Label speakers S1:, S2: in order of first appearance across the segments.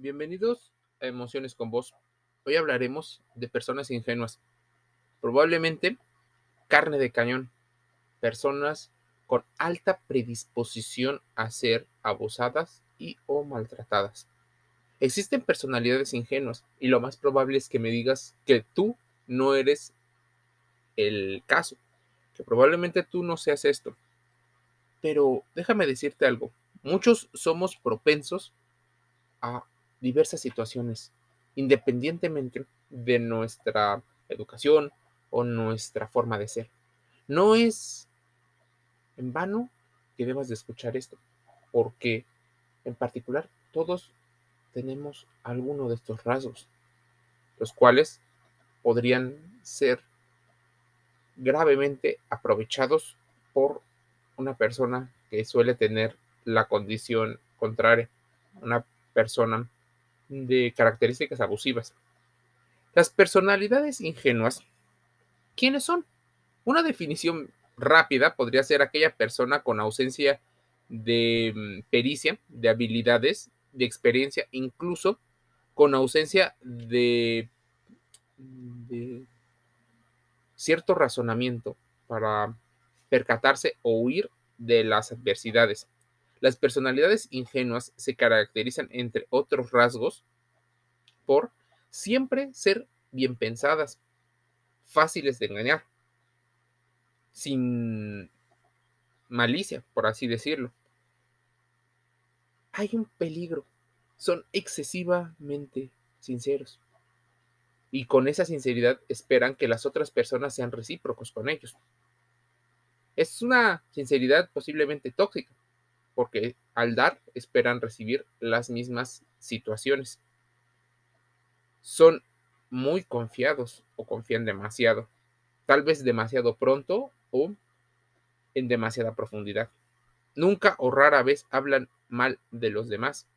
S1: Bienvenidos a Emociones con Vos. Hoy hablaremos de personas ingenuas, probablemente carne de cañón, personas con alta predisposición a ser abusadas y o maltratadas. Existen personalidades ingenuas y lo más probable es que me digas que tú no eres el caso, que probablemente tú no seas esto. Pero déjame decirte algo, muchos somos propensos a diversas situaciones, independientemente de nuestra educación o nuestra forma de ser. No es en vano que debas de escuchar esto, porque en particular todos tenemos alguno de estos rasgos, los cuales podrían ser gravemente aprovechados por una persona que suele tener la condición contraria, una persona de características abusivas. Las personalidades ingenuas, ¿quiénes son? Una definición rápida podría ser aquella persona con ausencia de mm, pericia, de habilidades, de experiencia, incluso con ausencia de, de cierto razonamiento para percatarse o huir de las adversidades. Las personalidades ingenuas se caracterizan, entre otros rasgos, por siempre ser bien pensadas, fáciles de engañar, sin malicia, por así decirlo. Hay un peligro, son excesivamente sinceros y con esa sinceridad esperan que las otras personas sean recíprocos con ellos. Es una sinceridad posiblemente tóxica, porque al dar esperan recibir las mismas situaciones. Son muy confiados o confían demasiado, tal vez demasiado pronto o en demasiada profundidad. Nunca o rara vez hablan mal de los demás.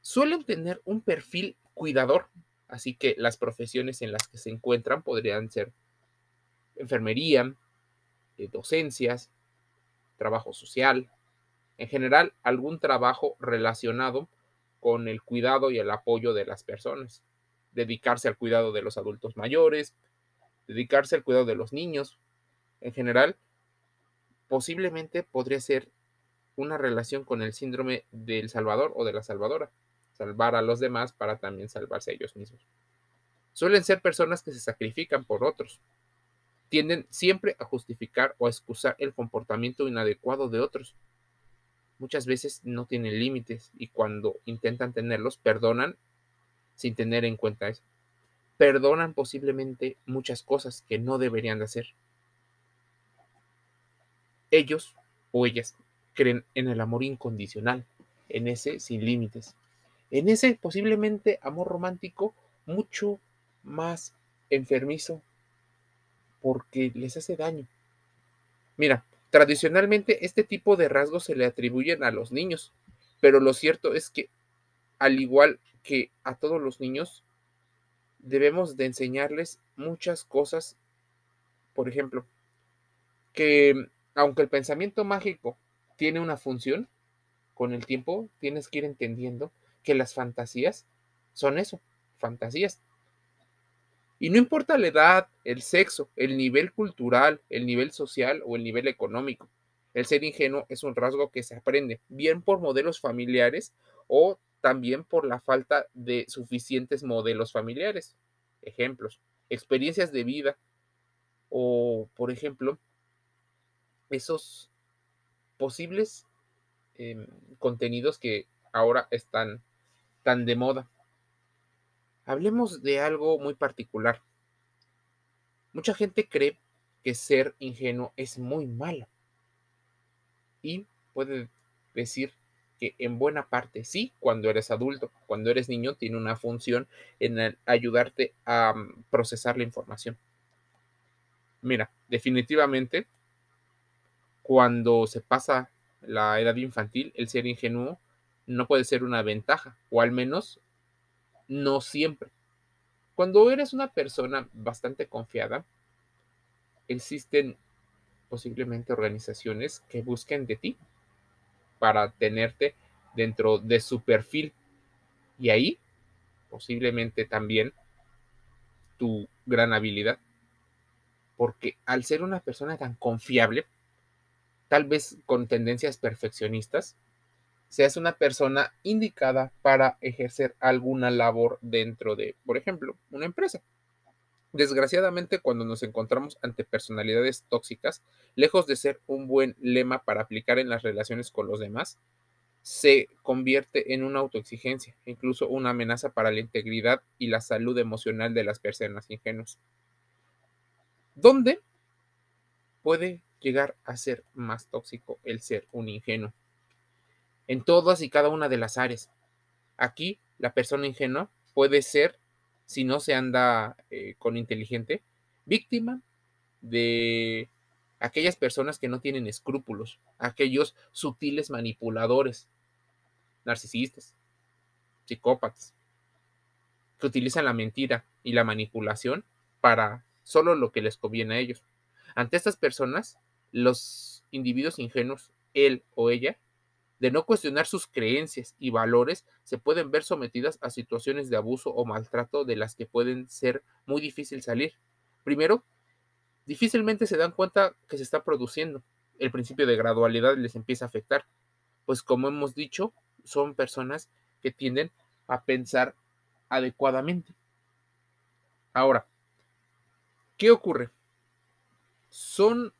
S1: Suelen tener un perfil cuidador, así que las profesiones en las que se encuentran podrían ser enfermería, eh, docencias, trabajo social, en general algún trabajo relacionado con el cuidado y el apoyo de las personas, dedicarse al cuidado de los adultos mayores, dedicarse al cuidado de los niños, en general, posiblemente podría ser una relación con el síndrome del Salvador o de la Salvadora, salvar a los demás para también salvarse a ellos mismos. Suelen ser personas que se sacrifican por otros, tienden siempre a justificar o a excusar el comportamiento inadecuado de otros. Muchas veces no tienen límites y cuando intentan tenerlos, perdonan sin tener en cuenta eso. Perdonan posiblemente muchas cosas que no deberían de hacer. Ellos o ellas creen en el amor incondicional, en ese sin límites, en ese posiblemente amor romántico mucho más enfermizo porque les hace daño. Mira, tradicionalmente este tipo de rasgos se le atribuyen a los niños, pero lo cierto es que al igual que a todos los niños, debemos de enseñarles muchas cosas. Por ejemplo, que aunque el pensamiento mágico tiene una función, con el tiempo tienes que ir entendiendo que las fantasías son eso, fantasías. Y no importa la edad, el sexo, el nivel cultural, el nivel social o el nivel económico. El ser ingenuo es un rasgo que se aprende bien por modelos familiares o también por la falta de suficientes modelos familiares. Ejemplos, experiencias de vida o, por ejemplo, esos posibles em, contenidos que ahora están tan de moda. Hablemos de algo muy particular. Mucha gente cree que ser ingenuo es muy malo. Y puede decir que en buena parte sí, cuando eres adulto, cuando eres niño, tiene una función en ayudarte a mm, procesar la información. Mira, definitivamente, cuando se pasa la edad infantil, el ser ingenuo no puede ser una ventaja, o al menos no siempre. Cuando eres una persona bastante confiada, existen posiblemente organizaciones que busquen de ti para tenerte dentro de su perfil. Y ahí, posiblemente también, tu gran habilidad. Porque al ser una persona tan confiable, tal vez con tendencias perfeccionistas, seas una persona indicada para ejercer alguna labor dentro de, por ejemplo, una empresa. Desgraciadamente, cuando nos encontramos ante personalidades tóxicas, lejos de ser un buen lema para aplicar en las relaciones con los demás, se convierte en una autoexigencia, incluso una amenaza para la integridad y la salud emocional de las personas ingenuas. ¿Dónde puede llegar a ser más tóxico el ser un ingenuo? En todas y cada una de las áreas. Aquí, la persona ingenua puede ser si no se anda eh, con inteligente, víctima de aquellas personas que no tienen escrúpulos, aquellos sutiles manipuladores, narcisistas, psicópatas, que utilizan la mentira y la manipulación para solo lo que les conviene a ellos. Ante estas personas, los individuos ingenuos, él o ella, de no cuestionar sus creencias y valores, se pueden ver sometidas a situaciones de abuso o maltrato de las que pueden ser muy difícil salir. Primero, difícilmente se dan cuenta que se está produciendo. El principio de gradualidad les empieza a afectar, pues como hemos dicho, son personas que tienden a pensar adecuadamente. Ahora, ¿qué ocurre? Son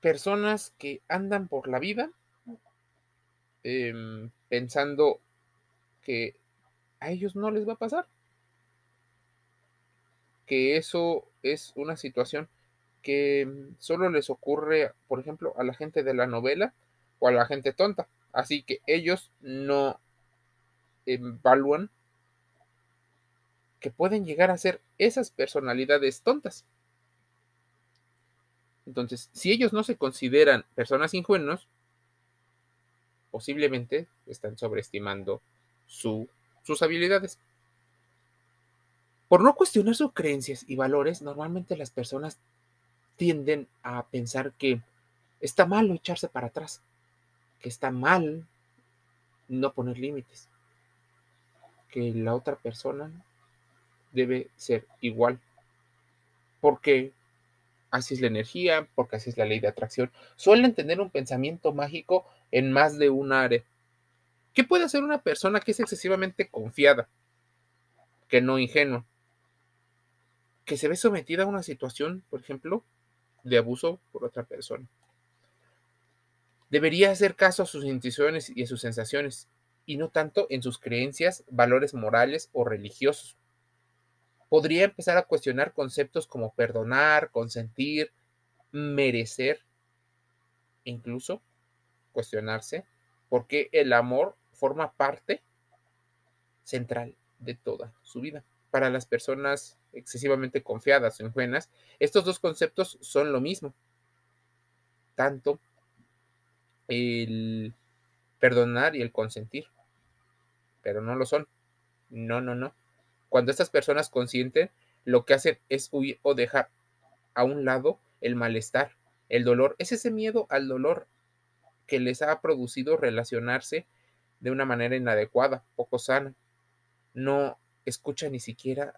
S1: personas que andan por la vida Em, pensando que a ellos no les va a pasar. Que eso es una situación que mm, solo les ocurre, por ejemplo, a la gente de la novela o a la gente tonta. Así que ellos no evalúan que pueden llegar a ser esas personalidades tontas. Entonces, si ellos no se consideran personas ingenuos, posiblemente están sobreestimando sus habilidades. Por no cuestionar sus creencias y valores, normalmente las personas tienden a pensar que está mal echarse para atrás, que está mal no poner límites, que la otra persona debe ser igual, porque así es la energía, porque así es la ley de atracción. Suelen tener un pensamiento mágico en más de un área. ¿Qué puede hacer una persona que es excesivamente confiada, que no ingenua, que se ve sometida a una situación, por ejemplo, de abuso por otra persona? Debería hacer caso a sus intuiciones y a sus sensaciones, y no tanto en sus creencias, valores morales o religiosos. Podría empezar a cuestionar conceptos como perdonar, consentir, merecer, incluso cuestionarse por qué el amor forma parte central de toda su vida. Para las personas excesivamente confiadas o ingenuas, estos dos conceptos son lo mismo. Tanto el perdonar y el consentir. Pero no lo son. No, no, no. Cuando estas personas consienten, lo que hacen es huir o dejar a un lado el malestar, el dolor. Es ese miedo al dolor que les ha producido relacionarse de una manera inadecuada, poco sana. No escuchan ni siquiera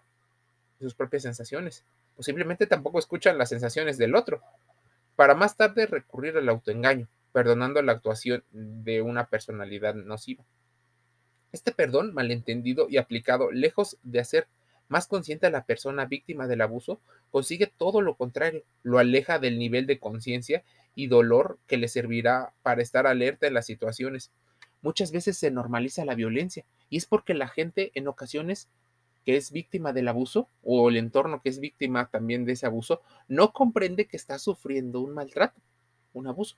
S1: sus propias sensaciones. Posiblemente tampoco escuchan las sensaciones del otro, para más tarde recurrir al autoengaño, perdonando la actuación de una personalidad nociva. Este perdón malentendido y aplicado, lejos de hacer más consciente a la persona víctima del abuso, consigue todo lo contrario, lo aleja del nivel de conciencia y dolor que le servirá para estar alerta en las situaciones. Muchas veces se normaliza la violencia y es porque la gente en ocasiones que es víctima del abuso o el entorno que es víctima también de ese abuso no comprende que está sufriendo un maltrato, un abuso.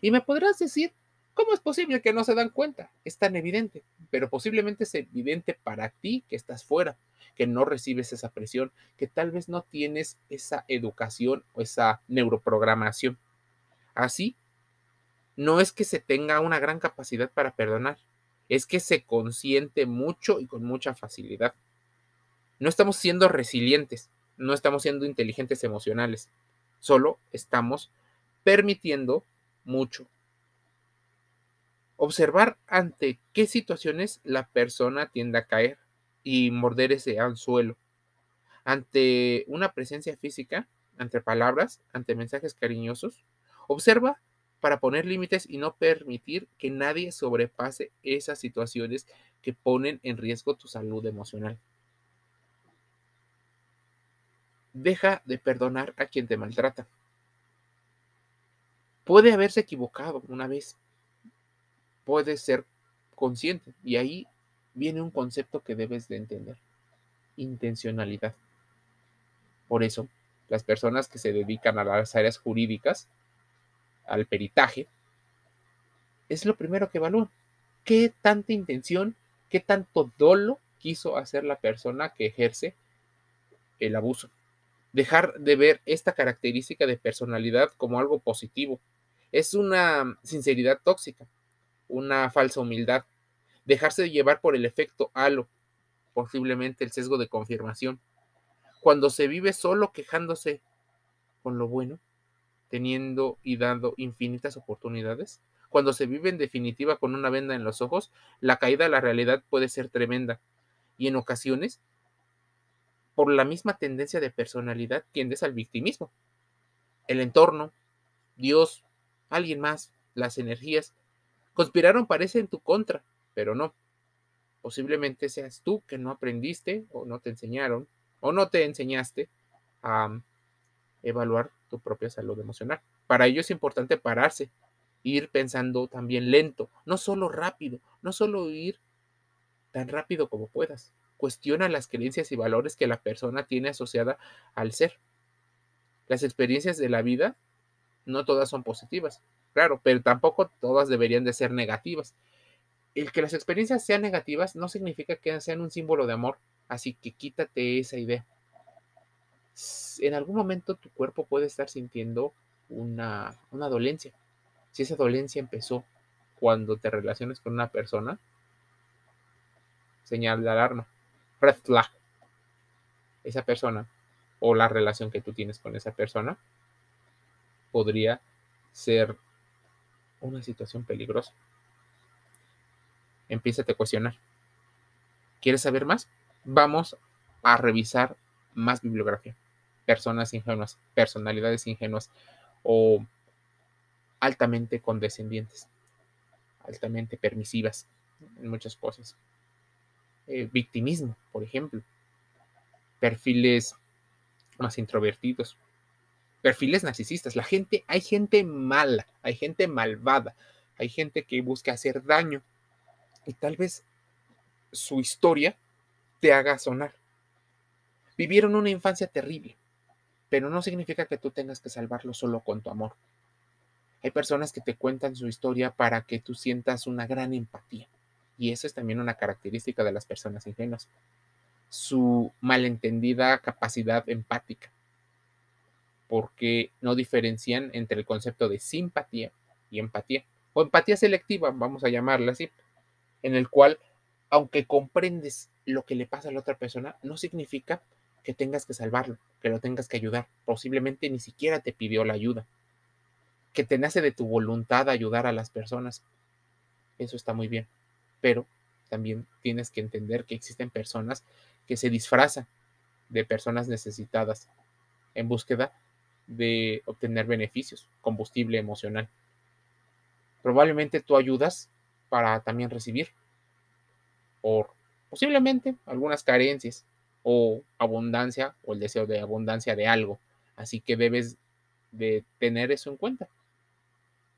S1: Y me podrás decir, ¿cómo es posible que no se dan cuenta? Es tan evidente, pero posiblemente es evidente para ti que estás fuera, que no recibes esa presión, que tal vez no tienes esa educación o esa neuroprogramación. Así, no es que se tenga una gran capacidad para perdonar, es que se consiente mucho y con mucha facilidad. No estamos siendo resilientes, no estamos siendo inteligentes emocionales, solo estamos permitiendo mucho. Observar ante qué situaciones la persona tiende a caer y morder ese anzuelo. Ante una presencia física, ante palabras, ante mensajes cariñosos. Observa para poner límites y no permitir que nadie sobrepase esas situaciones que ponen en riesgo tu salud emocional. Deja de perdonar a quien te maltrata. Puede haberse equivocado una vez. Puede ser consciente. Y ahí viene un concepto que debes de entender. Intencionalidad. Por eso, las personas que se dedican a las áreas jurídicas, al peritaje, es lo primero que evalúan. ¿Qué tanta intención, qué tanto dolo quiso hacer la persona que ejerce el abuso? Dejar de ver esta característica de personalidad como algo positivo. Es una sinceridad tóxica, una falsa humildad. Dejarse de llevar por el efecto halo, posiblemente el sesgo de confirmación. Cuando se vive solo quejándose con lo bueno, teniendo y dando infinitas oportunidades, cuando se vive en definitiva con una venda en los ojos, la caída a la realidad puede ser tremenda. Y en ocasiones por la misma tendencia de personalidad tiendes al victimismo. El entorno, Dios, alguien más, las energías, conspiraron parece en tu contra, pero no. Posiblemente seas tú que no aprendiste o no te enseñaron o no te enseñaste a evaluar tu propia salud emocional. Para ello es importante pararse, ir pensando también lento, no solo rápido, no solo ir tan rápido como puedas cuestiona las creencias y valores que la persona tiene asociada al ser. Las experiencias de la vida no todas son positivas, claro, pero tampoco todas deberían de ser negativas. El que las experiencias sean negativas no significa que sean un símbolo de amor, así que quítate esa idea. En algún momento tu cuerpo puede estar sintiendo una, una dolencia. Si esa dolencia empezó cuando te relacionas con una persona, señal de alarma red flag. Esa persona o la relación que tú tienes con esa persona podría ser una situación peligrosa. Empieza a cuestionar. ¿Quieres saber más? Vamos a revisar más bibliografía. Personas ingenuas, personalidades ingenuas o altamente condescendientes, altamente permisivas en muchas cosas. Eh, victimismo, por ejemplo, perfiles más introvertidos, perfiles narcisistas. La gente, hay gente mala, hay gente malvada, hay gente que busca hacer daño y tal vez su historia te haga sonar. Vivieron una infancia terrible, pero no significa que tú tengas que salvarlo solo con tu amor. Hay personas que te cuentan su historia para que tú sientas una gran empatía. Y eso es también una característica de las personas ingenuas, su malentendida capacidad empática, porque no diferencian entre el concepto de simpatía y empatía, o empatía selectiva, vamos a llamarla así, en el cual, aunque comprendes lo que le pasa a la otra persona, no significa que tengas que salvarlo, que lo tengas que ayudar. Posiblemente ni siquiera te pidió la ayuda. Que te nace de tu voluntad ayudar a las personas. Eso está muy bien pero también tienes que entender que existen personas que se disfrazan de personas necesitadas en búsqueda de obtener beneficios, combustible emocional. Probablemente tú ayudas para también recibir, o posiblemente algunas carencias, o abundancia, o el deseo de abundancia de algo. Así que debes de tener eso en cuenta.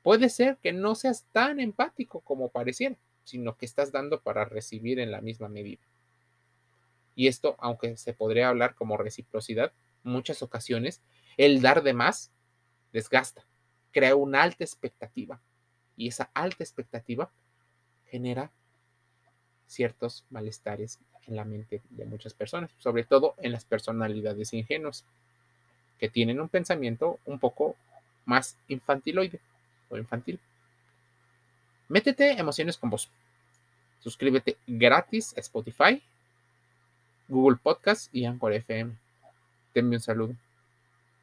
S1: Puede ser que no seas tan empático como pareciera sino que estás dando para recibir en la misma medida. Y esto, aunque se podría hablar como reciprocidad, muchas ocasiones el dar de más desgasta, crea una alta expectativa y esa alta expectativa genera ciertos malestares en la mente de muchas personas, sobre todo en las personalidades ingenuas, que tienen un pensamiento un poco más infantiloide o infantil. Métete emociones con vos. Suscríbete gratis a Spotify, Google Podcast y Anchor FM. Te un saludo.